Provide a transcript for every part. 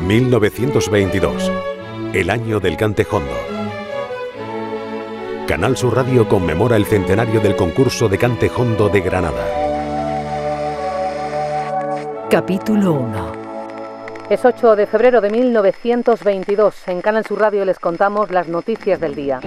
1922, el año del cantejondo. Canal Sur Radio conmemora el centenario del concurso de cantejondo de Granada. Capítulo 1 Es 8 de febrero de 1922. En Canal Sur Radio les contamos las noticias del día.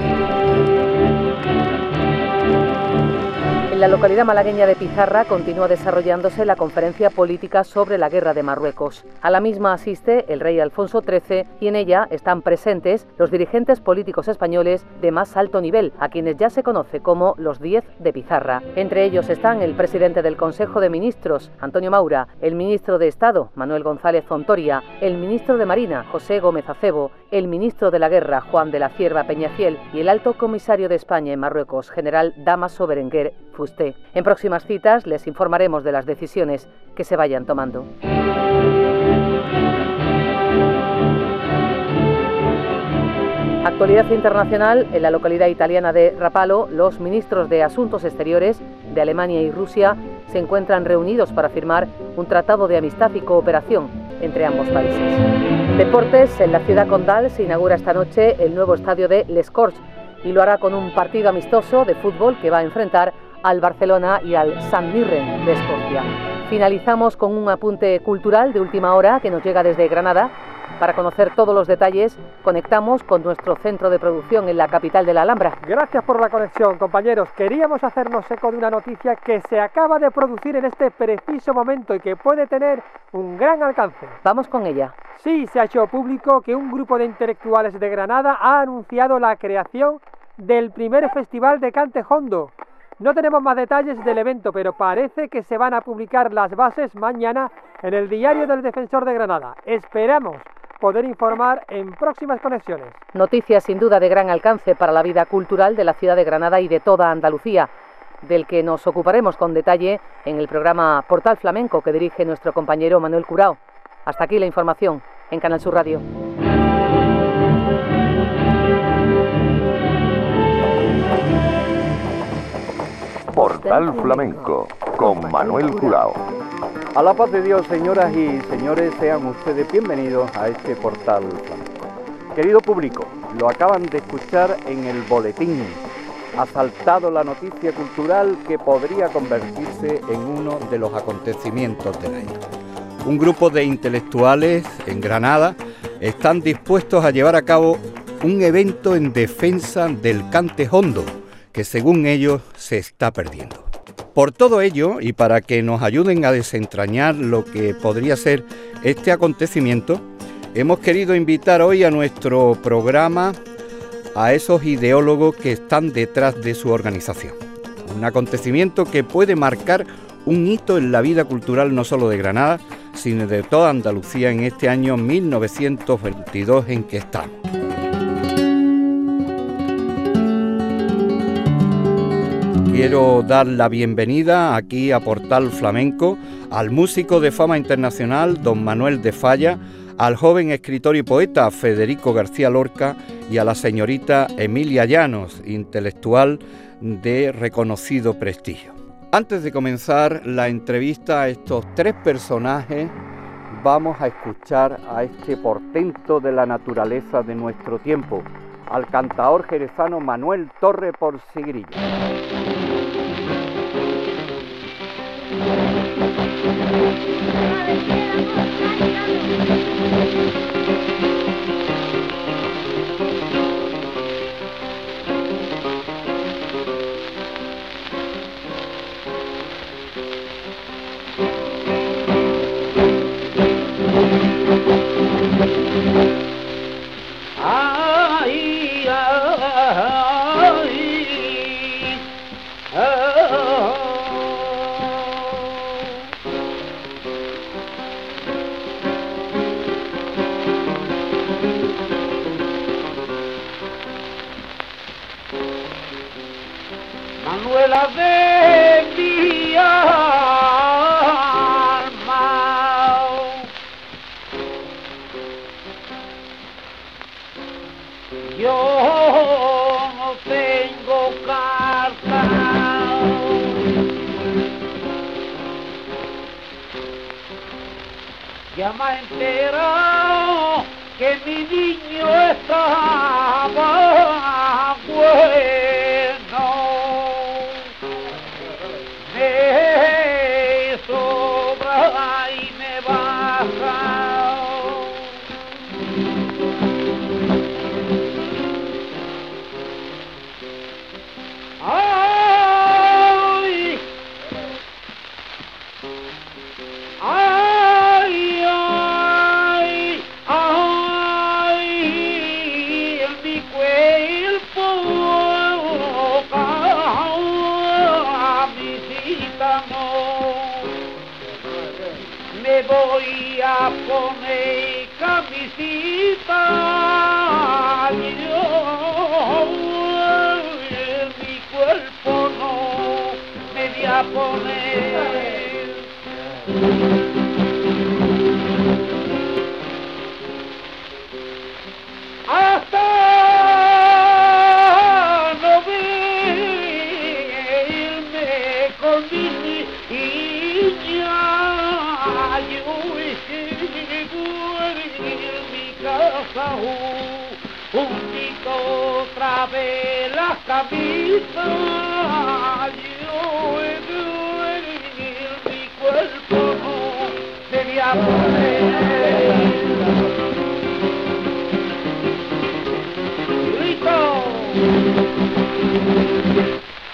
La localidad malagueña de Pizarra continúa desarrollándose la conferencia política sobre la guerra de Marruecos. A la misma asiste el rey Alfonso XIII y en ella están presentes los dirigentes políticos españoles de más alto nivel, a quienes ya se conoce como los Diez de Pizarra. Entre ellos están el presidente del Consejo de Ministros, Antonio Maura, el ministro de Estado, Manuel González Zontoria, el ministro de Marina, José Gómez Acebo, el ministro de la Guerra, Juan de la Cierva Peñafiel, y el alto comisario de España en Marruecos, general Damaso Berenguer Fusté. En próximas citas les informaremos de las decisiones que se vayan tomando. Actualidad internacional, en la localidad italiana de Rapallo, los ministros de Asuntos Exteriores de Alemania y Rusia se encuentran reunidos para firmar un tratado de amistad y cooperación entre ambos países. Deportes, en la ciudad condal se inaugura esta noche el nuevo estadio de Les Corts y lo hará con un partido amistoso de fútbol que va a enfrentar al Barcelona y al San Mirren de Escocia. Finalizamos con un apunte cultural de última hora que nos llega desde Granada. Para conocer todos los detalles, conectamos con nuestro centro de producción en la capital de la Alhambra. Gracias por la conexión, compañeros. Queríamos hacernos eco de una noticia que se acaba de producir en este preciso momento y que puede tener un gran alcance. Vamos con ella. Sí, se ha hecho público que un grupo de intelectuales de Granada ha anunciado la creación del primer festival de cante hondo. No tenemos más detalles del evento, pero parece que se van a publicar las bases mañana en el Diario del Defensor de Granada. Esperamos poder informar en próximas conexiones. Noticias sin duda de gran alcance para la vida cultural de la ciudad de Granada y de toda Andalucía, del que nos ocuparemos con detalle en el programa Portal Flamenco que dirige nuestro compañero Manuel Curao. Hasta aquí la información en Canal Sur Radio. Portal Flamenco con Manuel Curao. A la paz de Dios, señoras y señores, sean ustedes bienvenidos a este portal flamenco. Querido público, lo acaban de escuchar en el boletín. Ha saltado la noticia cultural que podría convertirse en uno de los acontecimientos del año. Un grupo de intelectuales en Granada están dispuestos a llevar a cabo un evento en defensa del cante hondo, que según ellos se está perdiendo. Por todo ello, y para que nos ayuden a desentrañar lo que podría ser este acontecimiento, hemos querido invitar hoy a nuestro programa a esos ideólogos que están detrás de su organización. Un acontecimiento que puede marcar un hito en la vida cultural no solo de Granada, sino de toda Andalucía en este año 1922 en que estamos. Quiero dar la bienvenida aquí a Portal Flamenco al músico de fama internacional don Manuel de Falla, al joven escritor y poeta Federico García Lorca y a la señorita Emilia Llanos, intelectual de reconocido prestigio. Antes de comenzar la entrevista a estos tres personajes, vamos a escuchar a este portento de la naturaleza de nuestro tiempo, al cantaor jerezano Manuel Torre por Ya me enterado que mi niño estaba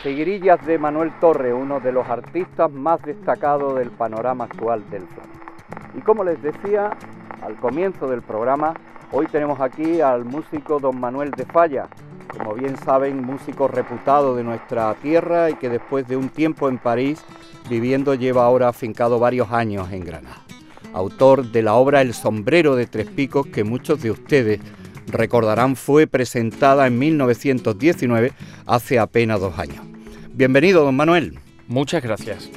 Seguirillas de Manuel Torre, uno de los artistas más destacados del panorama actual del flamenco. Y como les decía al comienzo del programa, hoy tenemos aquí al músico don Manuel de Falla, como bien saben, músico reputado de nuestra tierra y que después de un tiempo en París viviendo lleva ahora afincado varios años en Granada. Autor de la obra El sombrero de tres picos que muchos de ustedes recordarán fue presentada en 1919, hace apenas dos años. Bienvenido, don Manuel. Muchas gracias.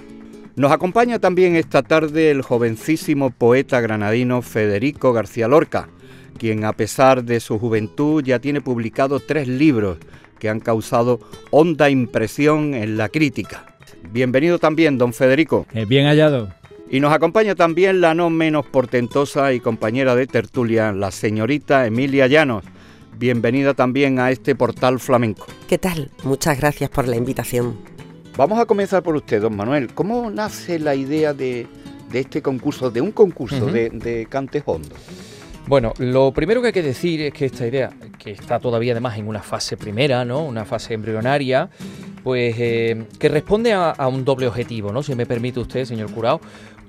Nos acompaña también esta tarde el jovencísimo poeta granadino Federico García Lorca, quien a pesar de su juventud ya tiene publicado tres libros que han causado honda impresión en la crítica. Bienvenido también, don Federico. Eh, bien hallado. Y nos acompaña también la no menos portentosa y compañera de tertulia, la señorita Emilia Llanos. Bienvenida también a este portal flamenco. ¿Qué tal? Muchas gracias por la invitación. Vamos a comenzar por usted, don Manuel. ¿Cómo nace la idea de, de este concurso, de un concurso de, de cante hondo? Bueno, lo primero que hay que decir es que esta idea, que está todavía además en una fase primera, ¿no? Una fase embrionaria, pues eh, que responde a, un doble objetivo, ¿no? Si me permite usted, señor Curao.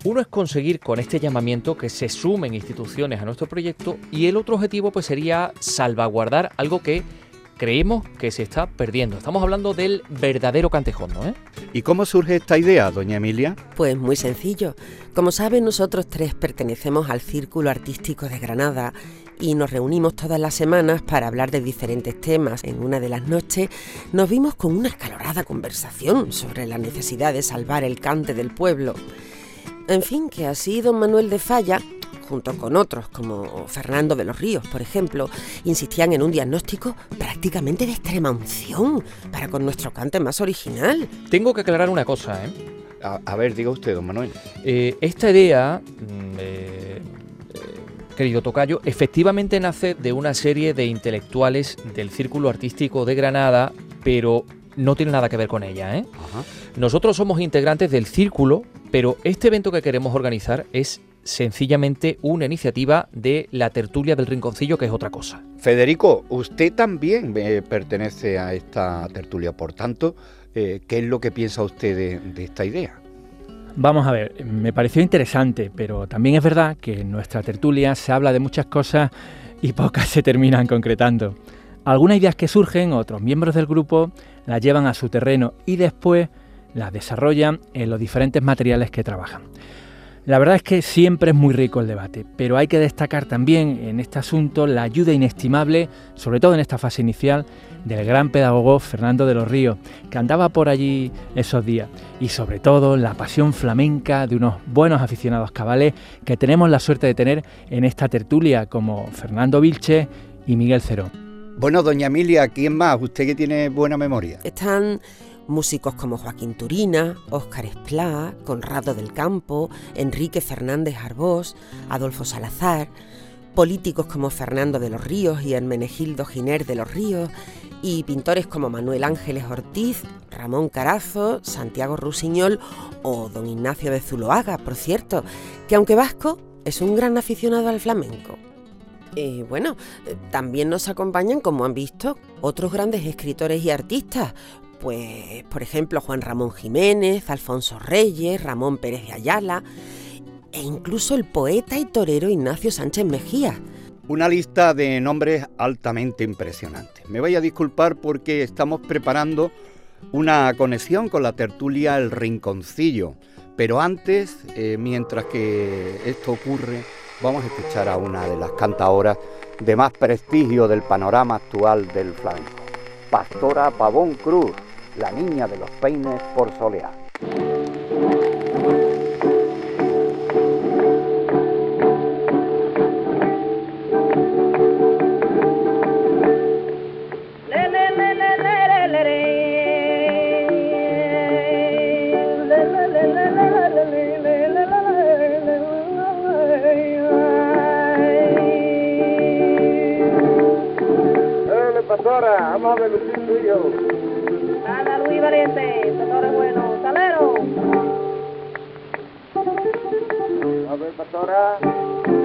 Uno es conseguir con este llamamiento que se sumen instituciones a nuestro proyecto y el otro objetivo pues sería salvaguardar algo que creemos que se está perdiendo. Estamos hablando del verdadero cantejondo, ¿eh? ¿Y cómo surge esta idea, doña Emilia? Pues muy sencillo. Como saben, nosotros tres pertenecemos al Círculo Artístico de Granada y nos reunimos todas las semanas para hablar de diferentes temas. En una de las noches nos vimos con una acalorada conversación sobre la necesidad de salvar el cante del pueblo. En fin, que así don Manuel de Falla, junto con otros como Fernando de los Ríos, por ejemplo, insistían en un diagnóstico prácticamente de extrema unción para con nuestro cante más original. Tengo que aclarar una cosa, ¿eh? A, a ver, diga usted, don Manuel. Eh, esta idea, mm, eh, eh, querido Tocayo, efectivamente nace de una serie de intelectuales del Círculo Artístico de Granada, pero no tiene nada que ver con ella. ¿eh? Ajá. Nosotros somos integrantes del Círculo, pero este evento que queremos organizar es sencillamente una iniciativa de la tertulia del Rinconcillo, que es otra cosa. Federico, usted también eh, pertenece a esta tertulia, por tanto, eh, ¿qué es lo que piensa usted de, de esta idea? Vamos a ver, me pareció interesante, pero también es verdad que en nuestra tertulia se habla de muchas cosas y pocas se terminan concretando. Algunas ideas que surgen, otros miembros del grupo las llevan a su terreno y después las desarrollan en los diferentes materiales que trabajan. La verdad es que siempre es muy rico el debate, pero hay que destacar también en este asunto la ayuda inestimable, sobre todo en esta fase inicial, del gran pedagogo Fernando de los Ríos, que andaba por allí esos días, y sobre todo la pasión flamenca de unos buenos aficionados cabales que tenemos la suerte de tener en esta tertulia, como Fernando Vilche y Miguel Cerón. Bueno, doña Emilia, ¿quién más? Usted que tiene buena memoria. Están Músicos como Joaquín Turina, Óscar Esplá, Conrado del Campo, Enrique Fernández Arbós, Adolfo Salazar, políticos como Fernando de los Ríos y Hermenegildo Giner de los Ríos, y pintores como Manuel Ángeles Ortiz, Ramón Carazo, Santiago Rusiñol o don Ignacio de Zuloaga, por cierto, que aunque vasco, es un gran aficionado al flamenco. Y bueno, eh, también nos acompañan, como han visto, otros grandes escritores y artistas, pues por ejemplo Juan Ramón Jiménez, Alfonso Reyes, Ramón Pérez de Ayala e incluso el poeta y torero Ignacio Sánchez Mejía. Una lista de nombres altamente impresionantes. Me voy a disculpar porque estamos preparando una conexión con la tertulia El Rinconcillo, pero antes, eh, mientras que esto ocurre, vamos a escuchar a una de las cantadoras de más prestigio del panorama actual del flamenco, Pastora Pavón Cruz, la niña de los peines por solear. Pastora, vamos a ver Lucín tuyo. Anda, Luis Valiente, pastor es bueno. Salero. A ver.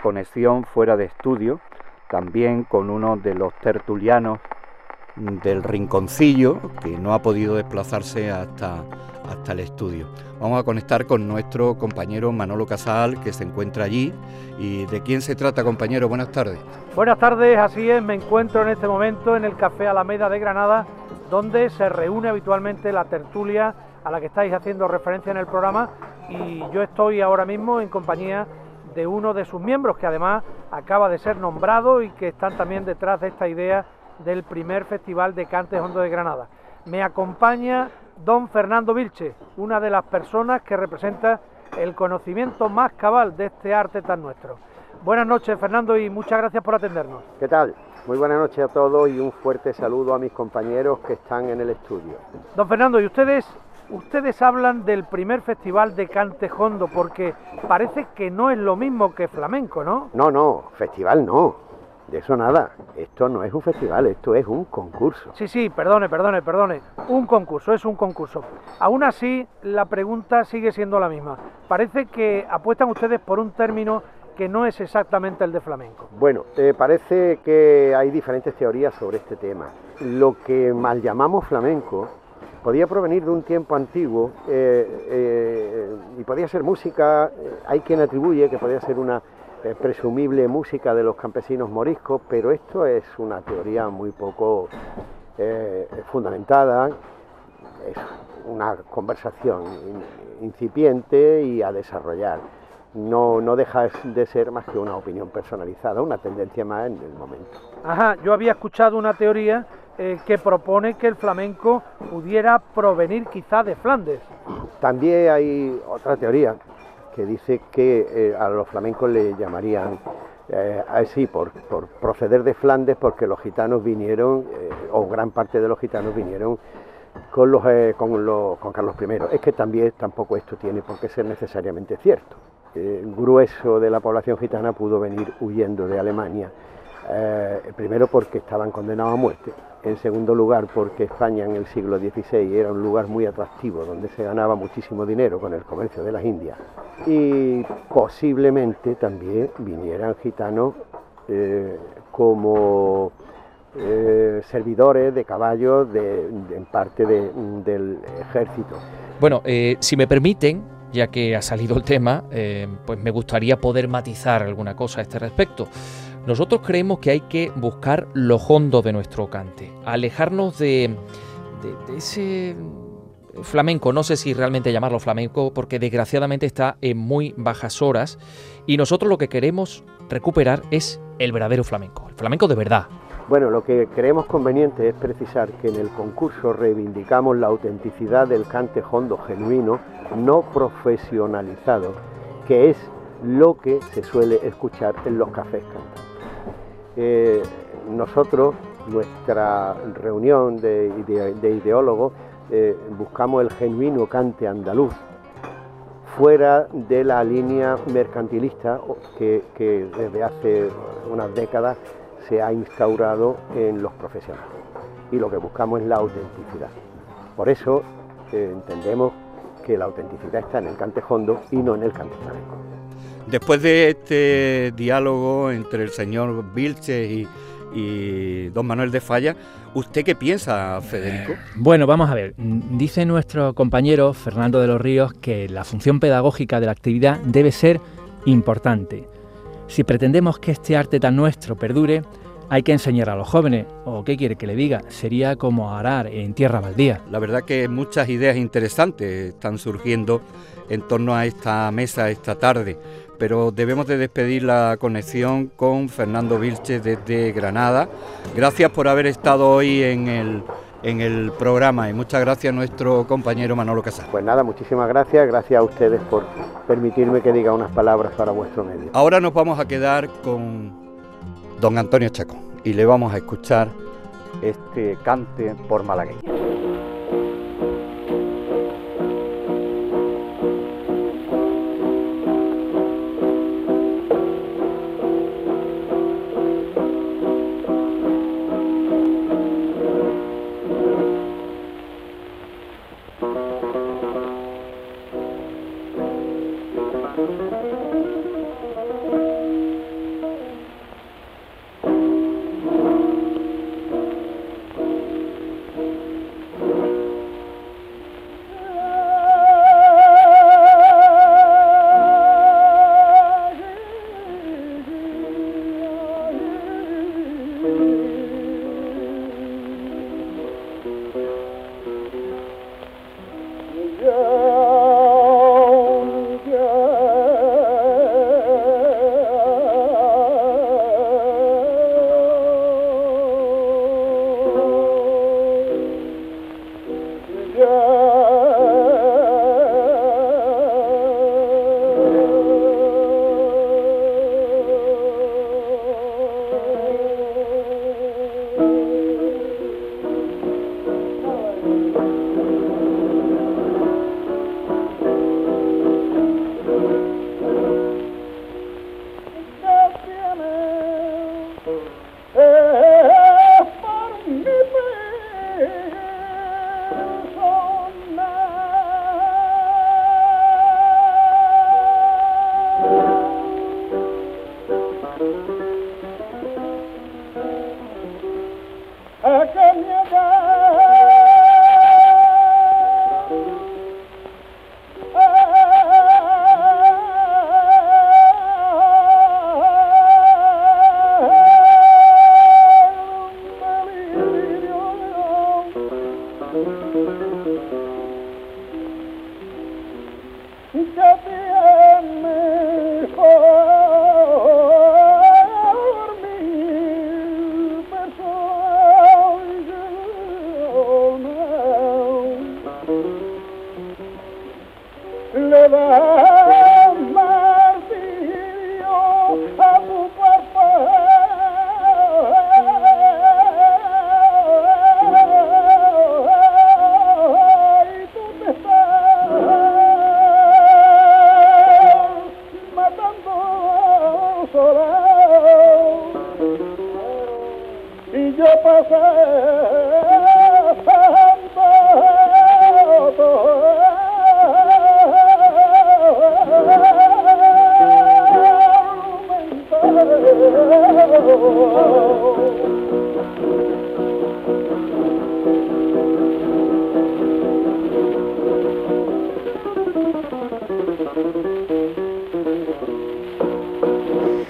Conexión fuera de estudio, también con uno de los tertulianos del Rinconcillo, que no ha podido desplazarse hasta, hasta el estudio. Vamos a conectar con nuestro compañero Manolo Casal, que se encuentra allí. ¿Y de quién se trata, compañero? Buenas tardes. Buenas tardes, así es, me encuentro en este momento en el Café Alameda de Granada, donde se reúne habitualmente la tertulia a la que estáis haciendo referencia en el programa y yo estoy ahora mismo en compañía de uno de sus miembros que además acaba de ser nombrado y que están también detrás de esta idea del primer Festival de Cantes Hondo de Granada. Me acompaña don Fernando Vilche, una de las personas que representa el conocimiento más cabal de este arte tan nuestro. Buenas noches, Fernando, y muchas gracias por atendernos. ¿Qué tal? Muy buenas noches a todos y un fuerte saludo a mis compañeros que están en el estudio. Don Fernando, ¿y ustedes ustedes hablan del primer festival de Cantejondo porque parece que no es lo mismo que flamenco, ¿no? No, no, festival no. De eso nada. Esto no es un festival, esto es un concurso. Sí, sí, perdone, perdone, perdone. Un concurso, es un concurso. Aún así, la pregunta sigue siendo la misma. Parece que apuestan ustedes por un término que no es exactamente el de flamenco. Bueno, eh, parece que hay diferentes teorías sobre este tema. Lo que mal llamamos flamenco podía provenir de un tiempo antiguo eh, eh, y podía ser música, hay quien atribuye que podía ser una eh, presumible música de los campesinos moriscos, pero esto es una teoría muy poco eh, fundamentada, es una conversación incipiente y a desarrollar. No, no deja de ser más que una opinión personalizada, una tendencia más en el momento. Ajá, yo había escuchado una teoría eh, que propone que el flamenco pudiera provenir quizá de Flandes. También hay otra teoría que dice que eh, a los flamencos le llamarían eh, así por, proceder de Flandes porque los gitanos vinieron, o gran parte de los gitanos vinieron con, los, con, los, con Carlos I. Es que también tampoco esto tiene por qué ser necesariamente cierto. Grueso de la población gitana pudo venir huyendo de Alemania, primero porque estaban condenados a muerte, en segundo lugar porque España en el siglo XVI era un lugar muy atractivo donde se ganaba muchísimo dinero con el comercio de las Indias y posiblemente también vinieran gitanos eh, como eh, servidores de caballos de, en parte del ejército. Bueno, eh, si me permiten, ya que ha salido el tema, pues me gustaría poder matizar alguna cosa a este respecto. Nosotros creemos que hay que buscar lo hondo de nuestro cante, alejarnos de, ese flamenco, no sé si realmente llamarlo flamenco, porque desgraciadamente está en muy bajas horas, y nosotros lo que queremos recuperar es el verdadero flamenco, el flamenco de verdad. Bueno, lo que creemos conveniente es precisar que en el concurso reivindicamos la autenticidad del cante hondo genuino, no profesionalizado, que es lo que se suele escuchar en los cafés cantantes. Nosotros, nuestra reunión de, ideólogos, eh, buscamos el genuino cante andaluz, fuera de la línea mercantilista que, desde hace unas décadas se ha instaurado en los profesionales. Y lo que buscamos es la autenticidad. Por eso eh, entendemos que la autenticidad está en el cante hondo y no en el cante flamenco. Después de este diálogo entre el señor Vilches y, don Manuel de Falla, ¿usted qué piensa, Federico? Bueno, vamos a ver. Dice nuestro compañero Fernando de los Ríos que la función pedagógica de la actividad debe ser importante. Si pretendemos que este arte tan nuestro perdure, hay que enseñar a los jóvenes, o qué quiere que le diga, sería como arar en tierra baldía. La verdad que muchas ideas interesantes están surgiendo en torno a esta mesa esta tarde pero debemos de despedir la conexión con Fernando Vilche desde Granada. Gracias por haber estado hoy en el, en el programa y muchas gracias a nuestro compañero Manolo Casal. Pues nada, muchísimas gracias, gracias a ustedes por permitirme que diga unas palabras para vuestro medio. Ahora nos vamos a quedar con don Antonio Chaco y le vamos a escuchar este cante por malagueño.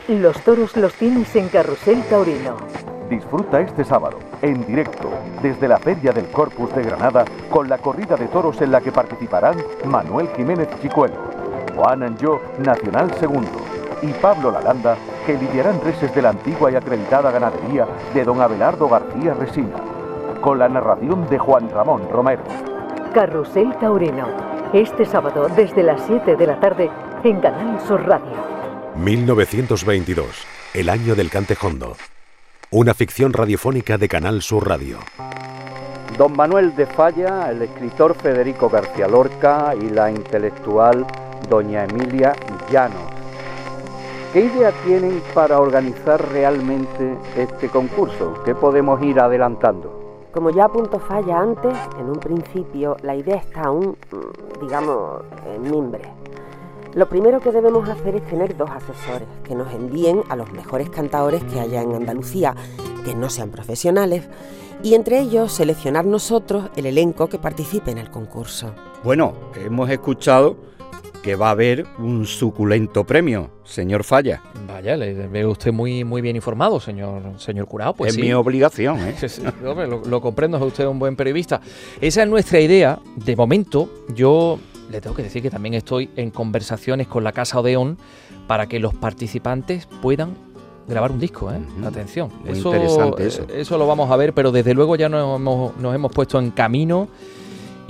Los toros los tienes en Carrusel Taurino. Disfruta este sábado, en directo, desde la Feria del Corpus de Granada, con la corrida de toros en la que participarán Manuel Jiménez Chicuelo, Juan Anjo, Nacional Segundo, y Pablo Lalanda, que lidiarán reses de la antigua y acreditada ganadería de don Abelardo García Resina, con la narración de Juan Ramón Romero. Carrusel Taurino. Este sábado desde las 7 de la tarde en Canal Sur Radio. 1922, el año del cantejondo. Una ficción radiofónica de Canal Sur Radio. Don Manuel de Falla, el escritor Federico García Lorca y la intelectual doña Emilia Llanos. ¿Qué idea tienen para organizar realmente este concurso? ¿Qué podemos ir adelantando? Como ya apuntó Falla antes, en un principio la idea está aún, mm, digamos, en mimbre. Lo primero que debemos hacer es tener dos asesores que nos envíen a los mejores cantadores que haya en Andalucía, que no sean profesionales, y entre ellos seleccionar nosotros el elenco que participe en el concurso. Bueno, hemos escuchado que va a haber un suculento premio, señor Falla. Vaya, le veo usted muy, muy bien informado, señor, señor Curao. Pues es sí. mi obligación, ¿eh? Sí, hombre, lo, lo comprendo, es usted un buen periodista. Esa es nuestra idea. De momento, yo le tengo que decir que también estoy en conversaciones con la Casa Odeón para que los participantes puedan grabar un disco, ¿eh? Atención. Muy interesante eso. Eso lo vamos a ver, pero desde luego ya nos hemos, nos hemos puesto en camino.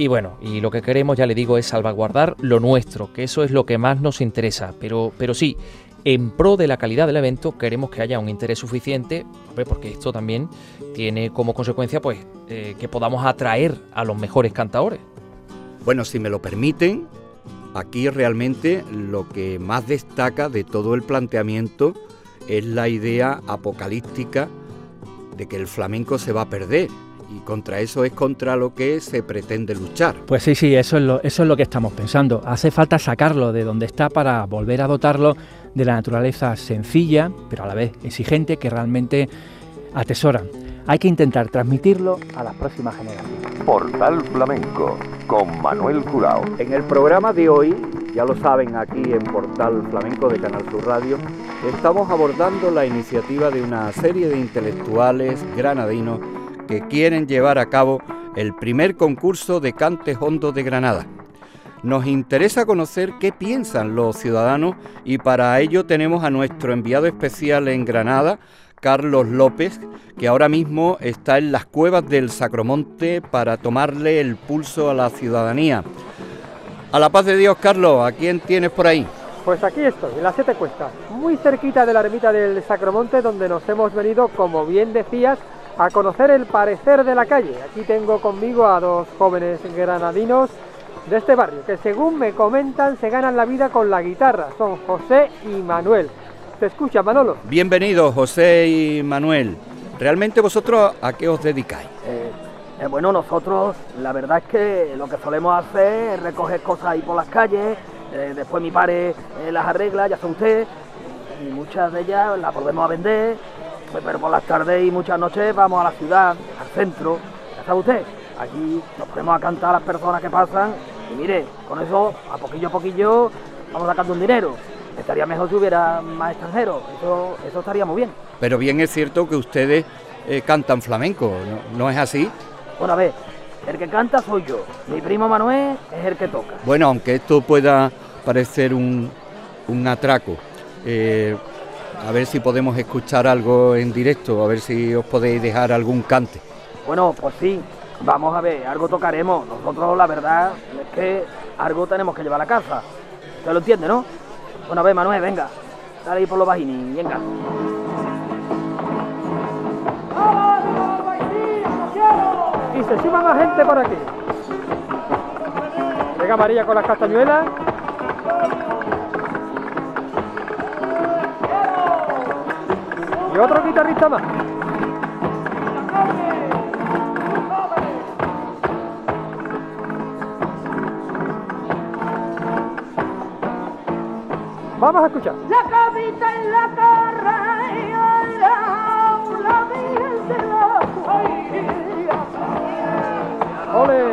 Y bueno, y lo que queremos, ya le digo, es salvaguardar lo nuestro, que eso es lo que más nos interesa. Pero, pero sí, en pro de la calidad del evento, queremos que haya un interés suficiente, porque esto también tiene como consecuencia, pues, eh, que podamos atraer a los mejores cantadores. Bueno, si me lo permiten, aquí realmente lo que más destaca de todo el planteamiento es la idea apocalíptica de que el flamenco se va a perder. Y contra eso es contra lo que se pretende luchar. Pues sí, sí, eso es, lo, eso es lo que estamos pensando. Hace falta sacarlo de donde está para volver a dotarlo de la naturaleza sencilla, pero a la vez exigente, que realmente atesora. Hay que intentar transmitirlo a las próximas generaciones. Portal Flamenco con Manuel Curao. En el programa de hoy, ya lo saben aquí en Portal Flamenco de Canal Sur Radio, estamos abordando la iniciativa de una serie de intelectuales granadinos que quieren llevar a cabo el primer concurso de cante hondo de Granada. Nos interesa conocer qué piensan los ciudadanos y para ello tenemos a nuestro enviado especial en Granada, Carlos López, que ahora mismo está en las cuevas del Sacromonte para tomarle el pulso a la ciudadanía. A la paz de Dios, Carlos, ¿a quién tienes por ahí? Pues aquí estoy, en las siete cuestas, muy cerquita de la ermita del Sacromonte, donde nos hemos venido, como bien decías, a conocer el parecer de la calle. Aquí tengo conmigo a dos jóvenes granadinos de este barrio, que según me comentan se ganan la vida con la guitarra. Son José y Manuel. ¿Te escucha, Manolo? Bienvenidos, José y Manuel. ¿Realmente vosotros a qué os dedicáis? Eh, eh, bueno, nosotros la verdad es que lo que solemos hacer es recoger cosas ahí por las calles, eh, después mi padre eh, las arregla, ya son usted, y muchas de ellas las volvemos a vender, pero por las tardes y muchas noches vamos a la ciudad, centro. Ya sabe usted, aquí nos ponemos a cantar a las personas que pasan y mire, con eso, a poquillo a poquillo, vamos sacando un dinero. Estaría mejor si hubiera más extranjeros, eso, eso estaría muy bien. Pero bien es cierto que ustedes eh, cantan flamenco, ¿no? ¿no es así? Bueno, a ver, el que canta soy yo, mi primo Manuel es el que toca. Bueno, aunque esto pueda parecer un, un atraco, eh, a ver si podemos escuchar algo en directo, a ver si os podéis dejar algún cante. Bueno, pues sí, vamos a ver, algo tocaremos. Nosotros la verdad es que algo tenemos que llevar a la casa. ¿Usted lo entiende, no? Bueno, a ver, Manuel, venga, dale ahí por los bajini, venga. Y se suma más gente por aquí. Llega María con las castañuelas. Y otro guitarrista más. Vamos a escuchar. La cabita en la carra y la virgen de la Ole.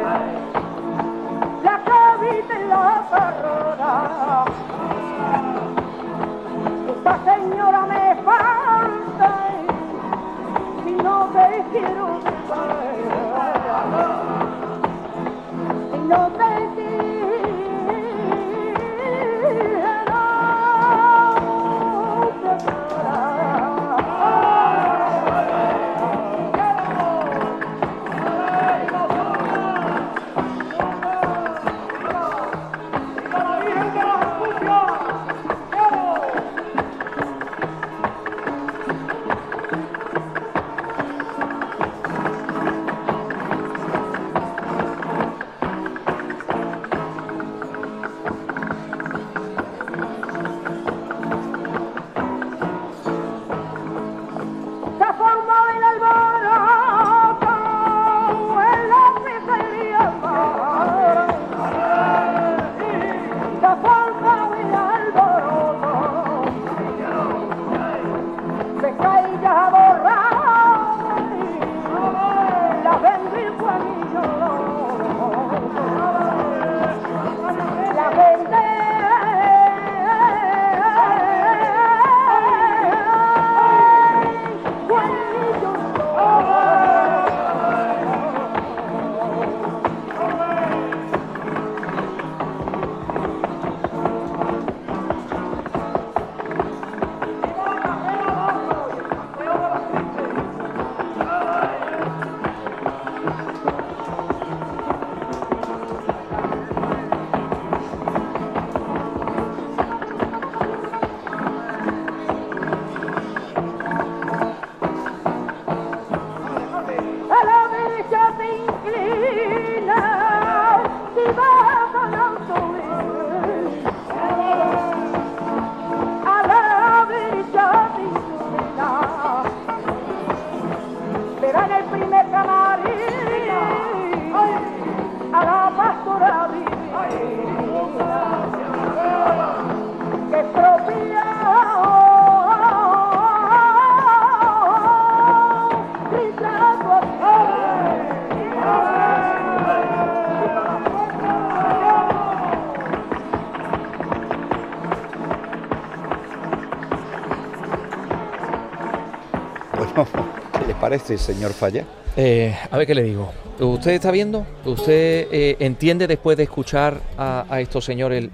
Parece, señor Falla? Eh, a ver qué le digo. ¿Usted está viendo? ¿Usted eh, entiende después de escuchar a, estos señores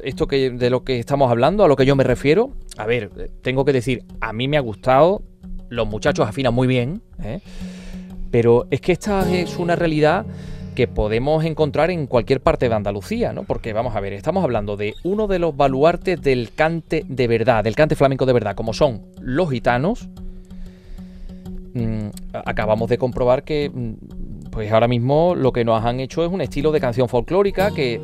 esto que de lo que estamos hablando, a lo que yo me refiero? A ver, eh, tengo que decir, a mí me ha gustado, los muchachos afinan muy bien, pero es que esta es una realidad que podemos encontrar en cualquier parte de Andalucía, ¿no? Porque vamos a ver, estamos hablando de uno de los baluartes del cante de verdad, del cante flamenco de verdad, como son los gitanos, acabamos de comprobar que mm, pues ahora mismo lo que nos han hecho es un estilo de canción folclórica que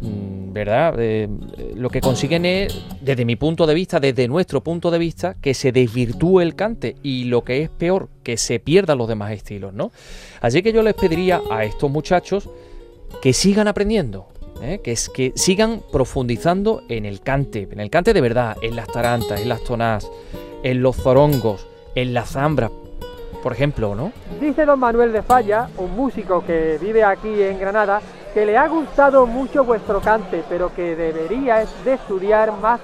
mm, verdad Eh, eh, lo que consiguen es desde mi punto de vista desde nuestro punto de vista que se desvirtúe el cante y lo que es peor que se pierdan los demás estilos no así que yo les pediría a estos muchachos que sigan aprendiendo ¿eh? que es que sigan profundizando en el cante en el cante de verdad en las tarantas en las tonás en los zorongos en las zambras por ejemplo, ¿no? Dice don Manuel de Falla, un músico que vive aquí en Granada, que le ha gustado mucho vuestro cante, pero que deberíais de estudiar más...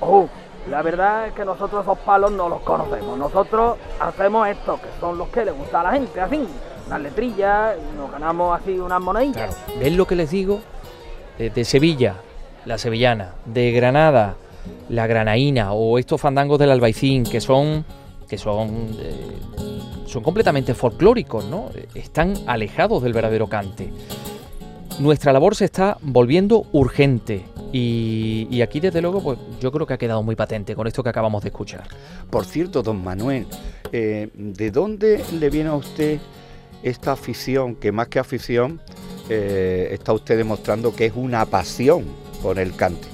Oh, la verdad es que nosotros esos palos no los conocemos. Nosotros hacemos esto, que son los que le gusta a la gente, así, unas letrillas, y nos ganamos así unas moneditas. ¿Ven lo que les digo? De, de Sevilla, la sevillana, de Granada, la granaína, o estos fandangos del albaicín, que son, que son, eh, son completamente folclóricos, ¿no? Están alejados del verdadero cante. Nuestra labor se está volviendo urgente. Y, aquí, desde luego, pues yo creo que ha quedado muy patente con esto que acabamos de escuchar. Por cierto, don Manuel, eh, ¿de dónde le viene a usted esta afición, que más que afición, eh, está usted demostrando que es una pasión por el cante?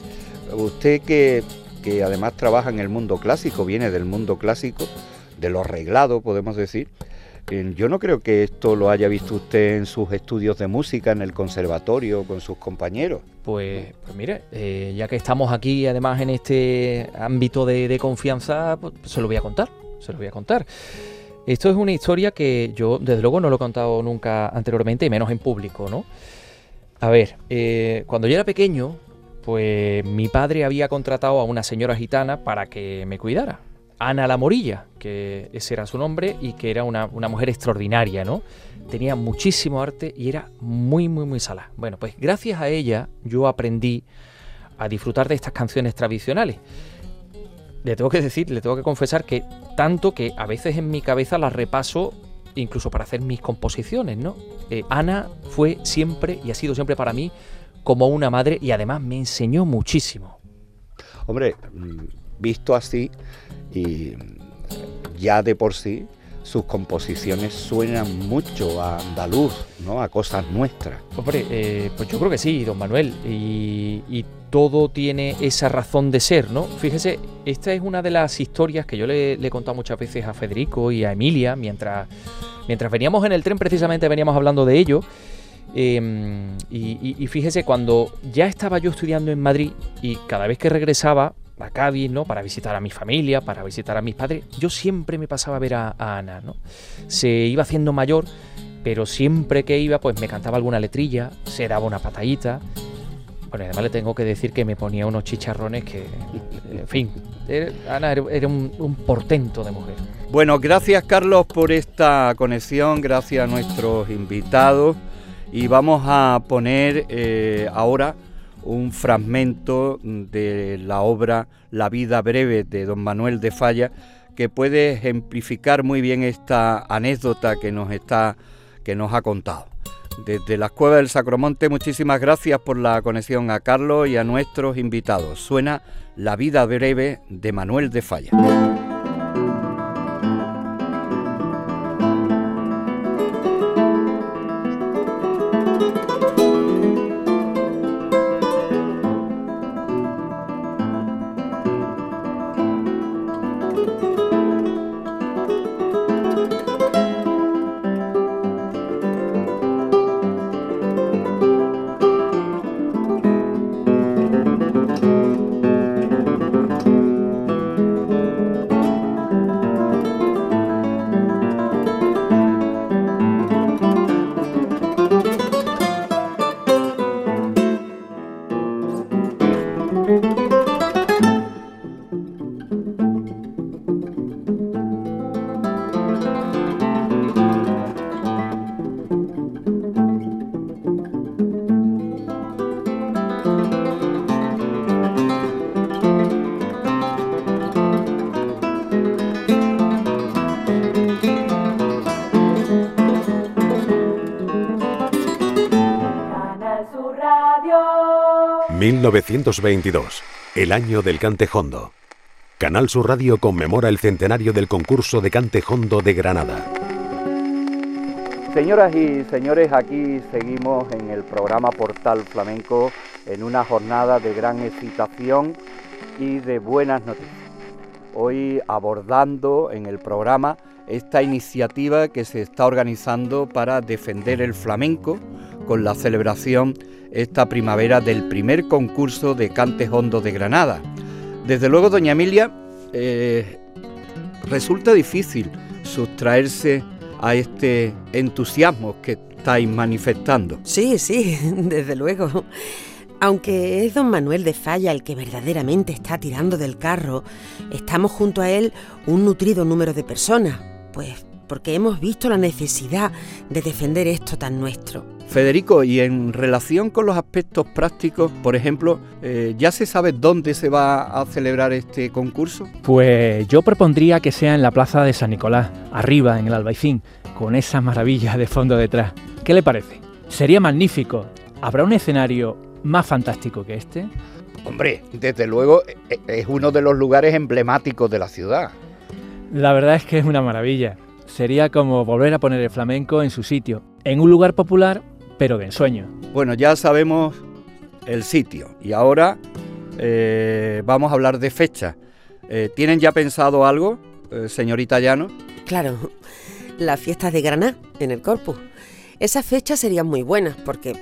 Usted que, que además trabaja en el mundo clásico, viene del mundo clásico, de lo arreglado, podemos decir. eh, Yo no creo que esto lo haya visto usted en sus estudios de música, en el conservatorio, con sus compañeros. Pues, pues mire, eh, ya que estamos aquí además en este ámbito de, de confianza, pues, se lo voy a contar, se lo voy a contar. Esto es una historia que yo desde luego no lo he contado nunca anteriormente y menos en público, ¿no? A ver, eh, cuando yo era pequeño, pues mi padre había contratado a una señora gitana para que me cuidara. Ana la Morilla, que ese era su nombre y que era una, una mujer extraordinaria, ¿no? Tenía muchísimo arte y era muy, muy, muy sala. Bueno, pues gracias a ella yo aprendí a disfrutar de estas canciones tradicionales. Le tengo que decir, le tengo que confesar que tanto que a veces en mi cabeza las repaso incluso para hacer mis composiciones, ¿no? Eh, Ana fue siempre y ha sido siempre para mí como una madre y además me enseñó muchísimo. Hombre, visto así y ya de por sí sus composiciones suenan mucho a andaluz, ¿no? A cosas nuestras. Hombre, eh, pues yo creo que sí, don Manuel. Y, y todo tiene esa razón de ser, ¿no? Fíjese, esta es una de las historias que yo le, le he contado muchas veces a Federico y a Emilia mientras, mientras veníamos en el tren, precisamente veníamos hablando de ello. Eh, y, fíjese, cuando ya estaba yo estudiando en Madrid y cada vez que regresaba a Cádiz, ¿no? Para visitar a mi familia, para visitar a mis padres, yo siempre me pasaba a ver a, Ana, ¿no? Se iba haciendo mayor, pero siempre que iba, pues me cantaba alguna letrilla, se daba una patadita. Bueno, además le tengo que decir que me ponía unos chicharrones que, en fin, Ana era un, un portento de mujer. Bueno, gracias Carlos por esta conexión, gracias a nuestros invitados y vamos a poner eh, ahora un fragmento de la obra La vida breve de don Manuel de Falla que puede ejemplificar muy bien esta anécdota que nos está que nos ha contado. Desde las cuevas del Sacromonte, muchísimas gracias por la conexión a Carlos y a nuestros invitados. Suena La vida breve de Manuel de Falla. 1922, el año del cantejondo. Canal Sur Radio conmemora el centenario del concurso de cantejondo de Granada. Señoras y señores, aquí seguimos en el programa Portal Flamenco en una jornada de gran excitación y de buenas noticias. Hoy abordando en el programa esta iniciativa que se está organizando para defender el flamenco con la celebración esta primavera del primer concurso de cantes hondos de Granada. Desde luego, doña Emilia, eh, resulta difícil sustraerse a este entusiasmo que estáis manifestando. Sí, sí, desde luego. Aunque es don Manuel de Falla el que verdaderamente está tirando del carro, estamos junto a él un nutrido número de personas, pues porque hemos visto la necesidad de defender esto tan nuestro. Federico, y en relación con los aspectos prácticos, por ejemplo, eh, ¿ya se sabe dónde se va a celebrar este concurso? Pues yo propondría que sea en la plaza de San Nicolás, arriba en el Albaicín, con esa maravilla de fondo detrás. ¿Qué le parece? Sería magnífico. ¿Habrá un escenario más fantástico que este? Hombre, desde luego e- es uno de los lugares emblemáticos de la ciudad. La verdad es que es una maravilla. Sería como volver a poner el flamenco en su sitio, en un lugar popular, pero de ensueño. Bueno, ya sabemos el sitio y ahora eh, vamos a hablar de fecha. Eh, ¿Tienen ya pensado algo, eh, señorita Llano? Claro, las fiestas de Granada en el Corpus. Esas fechas serían muy buenas porque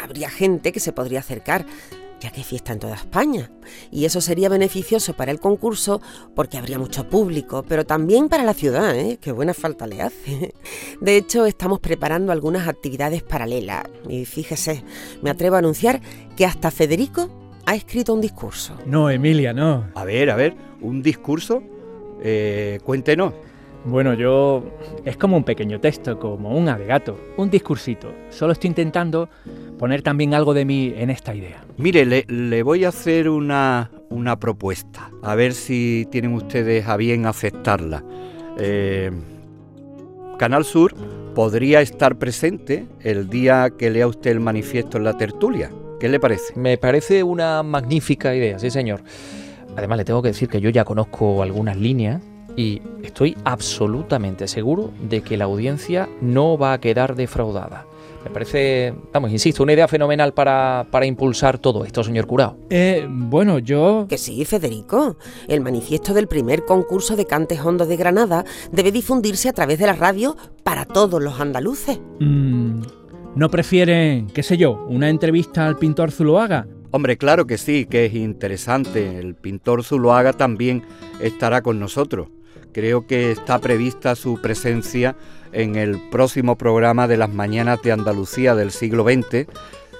habría gente que se podría acercar, ya que hay fiesta en toda España. Y eso sería beneficioso para el concurso porque habría mucho público, pero también para la ciudad, ¿eh? que buena falta le hace. De hecho, estamos preparando algunas actividades paralelas. Y fíjese, me atrevo a anunciar que hasta Federico ha escrito un discurso. No, Emilia, no. A ver, a ver, un discurso. Eh, cuéntenos. Bueno, yo... Es como un pequeño texto, como un alegato, un discursito. Solo estoy intentando poner también algo de mí en esta idea. Mire, le, le voy a hacer una, una propuesta. A ver si tienen ustedes a bien aceptarla. Eh, Canal Sur podría estar presente el día que lea usted el manifiesto en la tertulia. ¿Qué le parece? Me parece una magnífica idea, sí señor. Además le tengo que decir que yo ya conozco algunas líneas y estoy absolutamente seguro de que la audiencia no va a quedar defraudada. Me parece, vamos, insisto, una idea fenomenal para, para impulsar todo esto, señor Curao. Eh, bueno, yo... Que sí, Federico. El manifiesto del primer concurso de cantes hondos de Granada debe difundirse a través de la radio para todos los andaluces. Mm, ¿No prefieren, qué sé yo, una entrevista al pintor Zuloaga? Hombre, claro que sí, que es interesante. El pintor Zuloaga también estará con nosotros. Creo que está prevista su presencia en el próximo programa de las Mañanas de Andalucía del siglo XX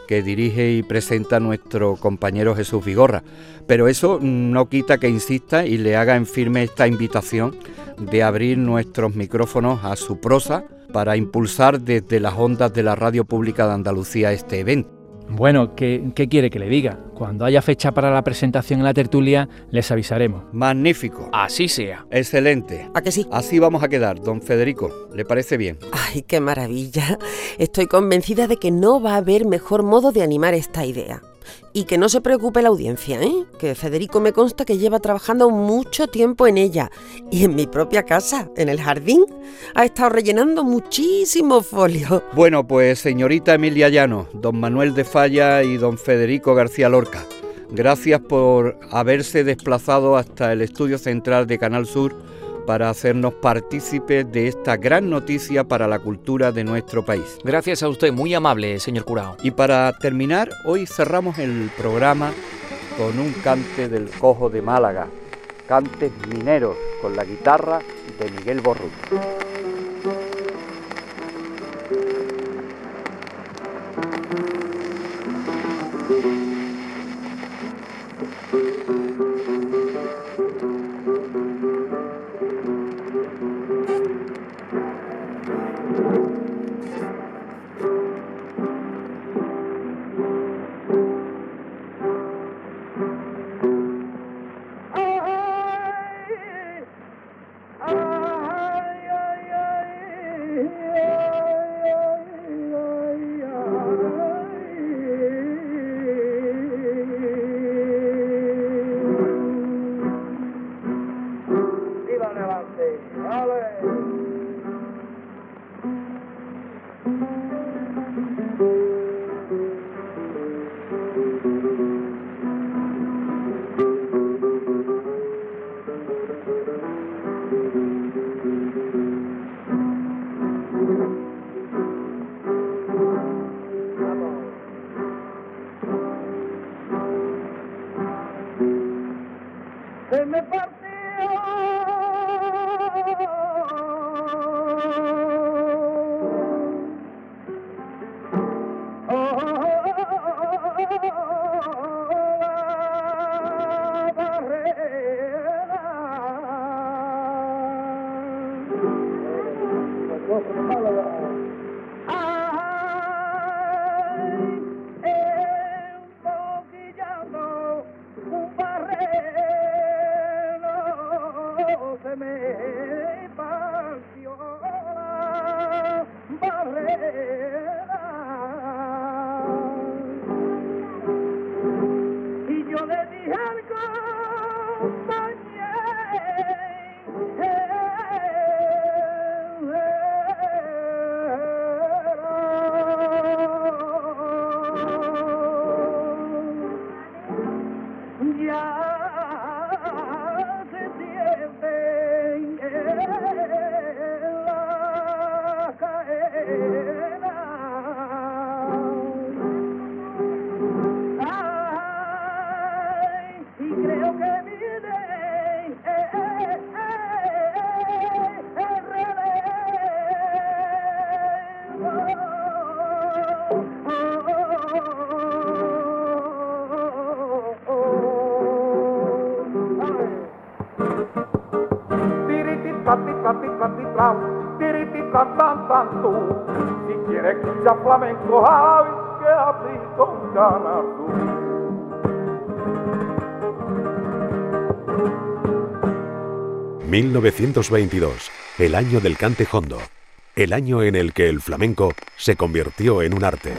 que dirige y presenta nuestro compañero Jesús Vigorra. Pero eso no quita que insista y le haga en firme esta invitación de abrir nuestros micrófonos a su prosa para impulsar desde las ondas de la Radio Pública de Andalucía este evento. Bueno, ¿qué, ¿qué, quiere que le diga? Cuando haya fecha para la presentación en la tertulia, les avisaremos. Magnífico. Así sea. Excelente. ¿A que sí? Así vamos a quedar, don Federico. ¿Le parece bien? Ay, qué maravilla. Estoy convencida de que no va a haber mejor modo de animar esta idea. Y que no se preocupe la audiencia, ¿eh? Que Federico me consta que lleva trabajando mucho tiempo en ella. Y en mi propia casa, en el jardín, ha estado rellenando muchísimos folios. Bueno, pues señorita Emilia Llano, don Manuel de Falla y don Federico García Lorca, gracias por haberse desplazado hasta el estudio central de Canal Sur para hacernos partícipes de esta gran noticia para la cultura de nuestro país. Gracias a usted, muy amable, señor Curao. Y para terminar, hoy cerramos el programa con un cante del Cojo de Málaga, cantes mineros con la guitarra de Miguel Borrut. away. Escuchar flamenco, ay, que abrí con ganas tú. 1922, el año del cante hondo, el año en el que el flamenco se convirtió en un arte.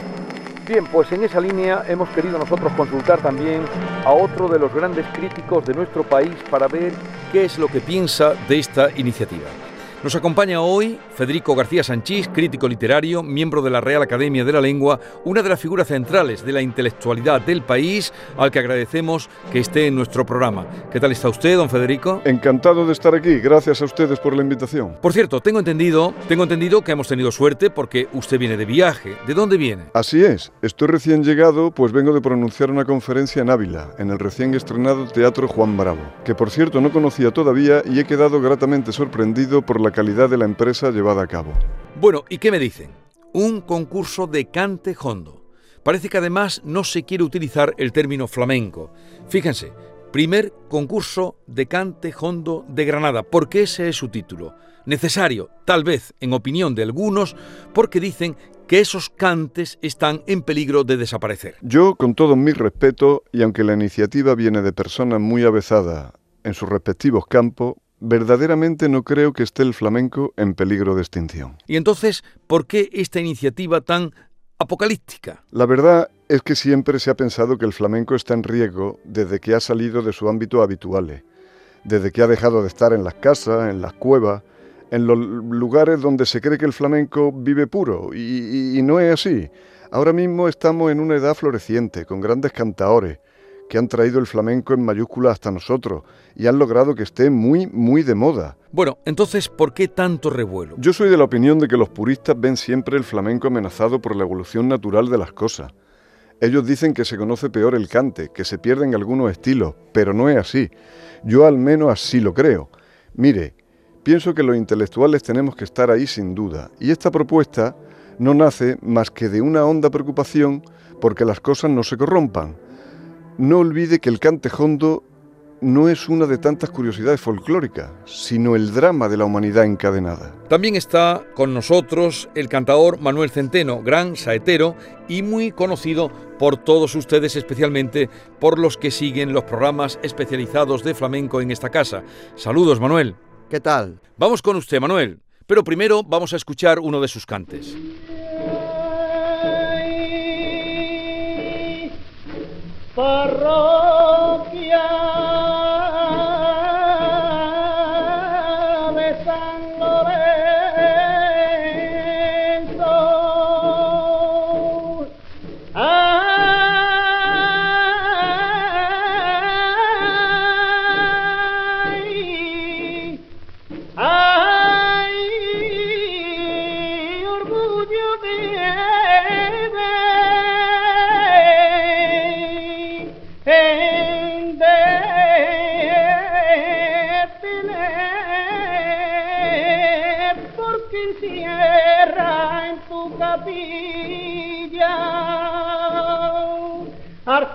Bien, pues en esa línea hemos querido nosotros consultar también a otro de los grandes críticos de nuestro país para ver qué es lo que piensa de esta iniciativa. Nos acompaña hoy Federico García Sanchís, crítico literario, miembro de la Real Academia de la Lengua, una de las figuras centrales de la intelectualidad del país, al que agradecemos que esté en nuestro programa. ¿Qué tal está usted, don Federico? Encantado de estar aquí, gracias a ustedes por la invitación. Por cierto, tengo entendido, tengo entendido que hemos tenido suerte porque usted viene de viaje. ¿De dónde viene? Así es, estoy recién llegado, pues vengo de pronunciar una conferencia en Ávila, en el recién estrenado Teatro Juan Bravo, que por cierto no conocía todavía y he quedado gratamente sorprendido por la calidad de la empresa llevada a cabo. Bueno, ¿y qué me dicen? Un concurso de cante hondo. Parece que además no se quiere utilizar el término flamenco. Fíjense, primer concurso de cante hondo de Granada, porque ese es su título. Necesario, tal vez, en opinión de algunos, porque dicen que esos cantes están en peligro de desaparecer. Yo, con todo mi respeto, y aunque la iniciativa viene de personas muy avezadas en sus respectivos campos, verdaderamente no creo que esté el flamenco en peligro de extinción. Y entonces, ¿por qué esta iniciativa tan apocalíptica? La verdad es que siempre se ha pensado que el flamenco está en riesgo desde que ha salido de su ámbito habitual, desde que ha dejado de estar en las casas, en las cuevas, en los lugares donde se cree que el flamenco vive puro, y, y- y no es así. Ahora mismo estamos en una edad floreciente, con grandes cantaores, que han traído el flamenco en mayúsculas hasta nosotros y han logrado que esté muy, muy de moda. Bueno, entonces, ¿por qué tanto revuelo? Yo soy de la opinión de que los puristas ven siempre el flamenco amenazado por la evolución natural de las cosas. Ellos dicen que se conoce peor el cante, que se pierden algunos estilos, pero no es así. Yo al menos así lo creo. Mire, pienso que los intelectuales tenemos que estar ahí sin duda, y esta propuesta no nace más que de una honda preocupación porque las cosas no se corrompan. No olvide que el cante hondo no es una de tantas curiosidades folclóricas, sino el drama de la humanidad encadenada. También está con nosotros el cantador Manuel Centeno, gran saetero y muy conocido por todos ustedes, especialmente por los que siguen los programas especializados de flamenco en esta casa. Saludos, Manuel. ¿Qué tal? Vamos con usted, Manuel. Pero primero vamos a escuchar uno de sus cantes. Parole.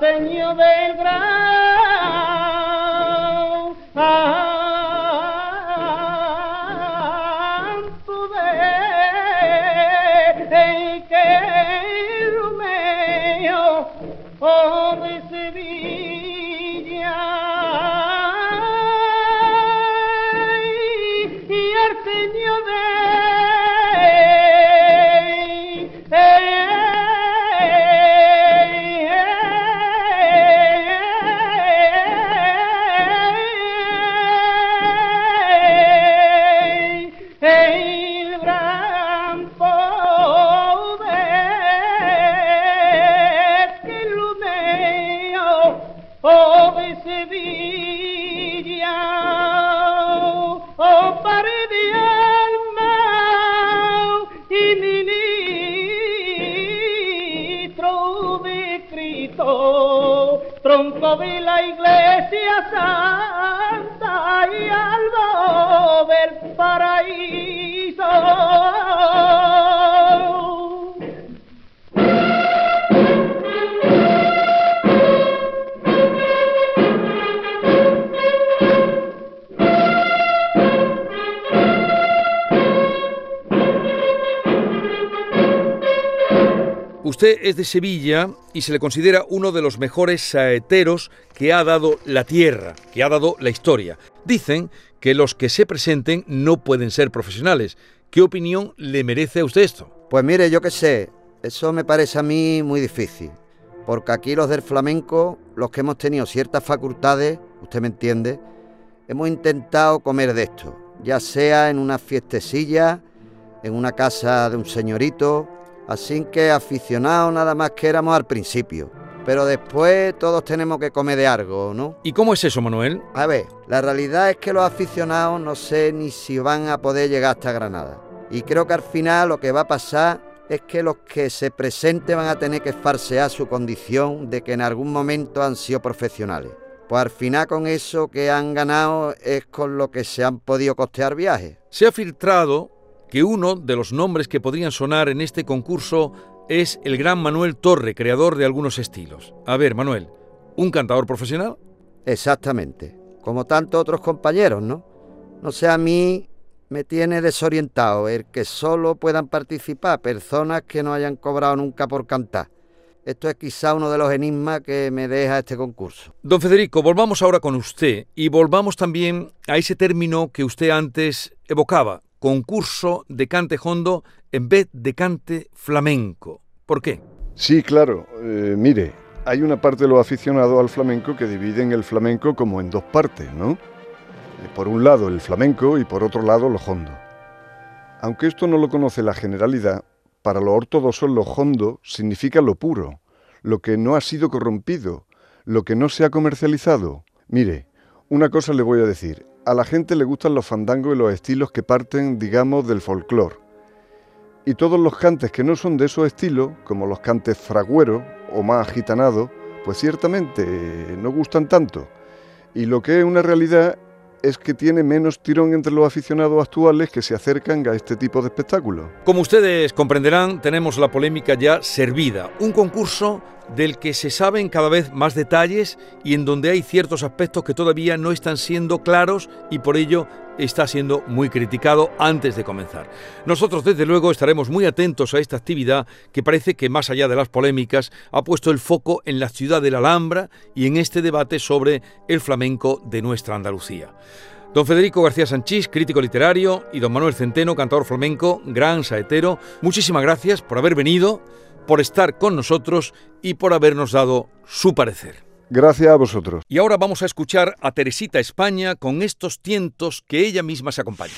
Señor del gran concobí la iglesia santa y al ver paraíso. Usted es de Sevilla y se le considera uno de los mejores saeteros que ha dado la tierra, que ha dado la historia. Dicen que los que se presenten no pueden ser profesionales. ¿Qué opinión le merece a usted esto? Pues mire, yo qué sé, eso me parece a mí muy difícil, porque aquí los del flamenco, los que hemos tenido ciertas facultades, usted me entiende, hemos intentado comer de esto, ya sea en una fiestecilla, en una casa de un señorito, así que aficionados nada más que éramos al principio. Pero después todos tenemos que comer de algo, ¿no? ¿Y cómo es eso, Manuel? A ver, la realidad es que los aficionados no sé ni si van a poder llegar hasta Granada. Y creo que al final lo que va a pasar es que los que se presenten van a tener que farsear su condición de que en algún momento han sido profesionales. Pues al final con eso que han ganado es con lo que se han podido costear viajes. Se ha filtrado que uno de los nombres que podrían sonar en este concurso es el gran Manuel Torre, creador de algunos estilos. A ver, Manuel, ¿un cantador profesional? Exactamente, como tantos otros compañeros, ¿no? No sé, a mí me tiene desorientado el que solo puedan participar personas que no hayan cobrado nunca por cantar. Esto es quizá uno de los enigmas que me deja este concurso. Don Federico, volvamos ahora con usted y volvamos también a ese término que usted antes evocaba, concurso de cante hondo en vez de cante flamenco. ¿Por qué? Sí, claro. Eh, mire, hay una parte de los aficionados al flamenco que dividen el flamenco como en dos partes, ¿no? Eh, Por un lado el flamenco y por otro lado los hondo. Aunque esto no lo conoce la generalidad, para los ortodoxos lo hondo significa lo puro, lo que no ha sido corrompido, lo que no se ha comercializado. Mire, una cosa le voy a decir, a la gente le gustan los fandangos y los estilos que parten, digamos, del folclore. Y todos los cantes que no son de esos estilos, como los cantes fragüeros o más agitanados, pues ciertamente eh, no gustan tanto. Y lo que es una realidad es que tiene menos tirón entre los aficionados actuales que se acercan a este tipo de espectáculos. Como ustedes comprenderán, tenemos la polémica ya servida. Un concurso del que se saben cada vez más detalles y en donde hay ciertos aspectos que todavía no están siendo claros y por ello está siendo muy criticado antes de comenzar. Nosotros desde luego estaremos muy atentos a esta actividad que parece que más allá de las polémicas ha puesto el foco en la ciudad de la Alhambra y en este debate sobre el flamenco de nuestra Andalucía. Don Federico García Sanchís, crítico literario, y don Manuel Centeno, cantador flamenco, gran saetero, muchísimas gracias por haber venido, por estar con nosotros y por habernos dado su parecer. Gracias a vosotros. Y ahora vamos a escuchar a Teresita España con estos tientos que ella misma se acompaña.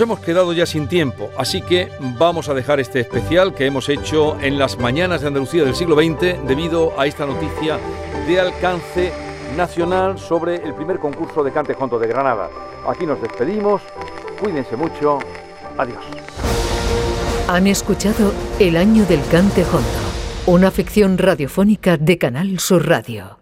Hemos quedado ya sin tiempo, así que vamos a dejar este especial que hemos hecho en las mañanas de Andalucía del siglo XX debido a esta noticia de alcance nacional sobre el primer concurso de cante junto de Granada. Aquí nos despedimos, cuídense mucho, adiós. Han escuchado El año del cante hondo, una ficción radiofónica de Canal Sur Radio.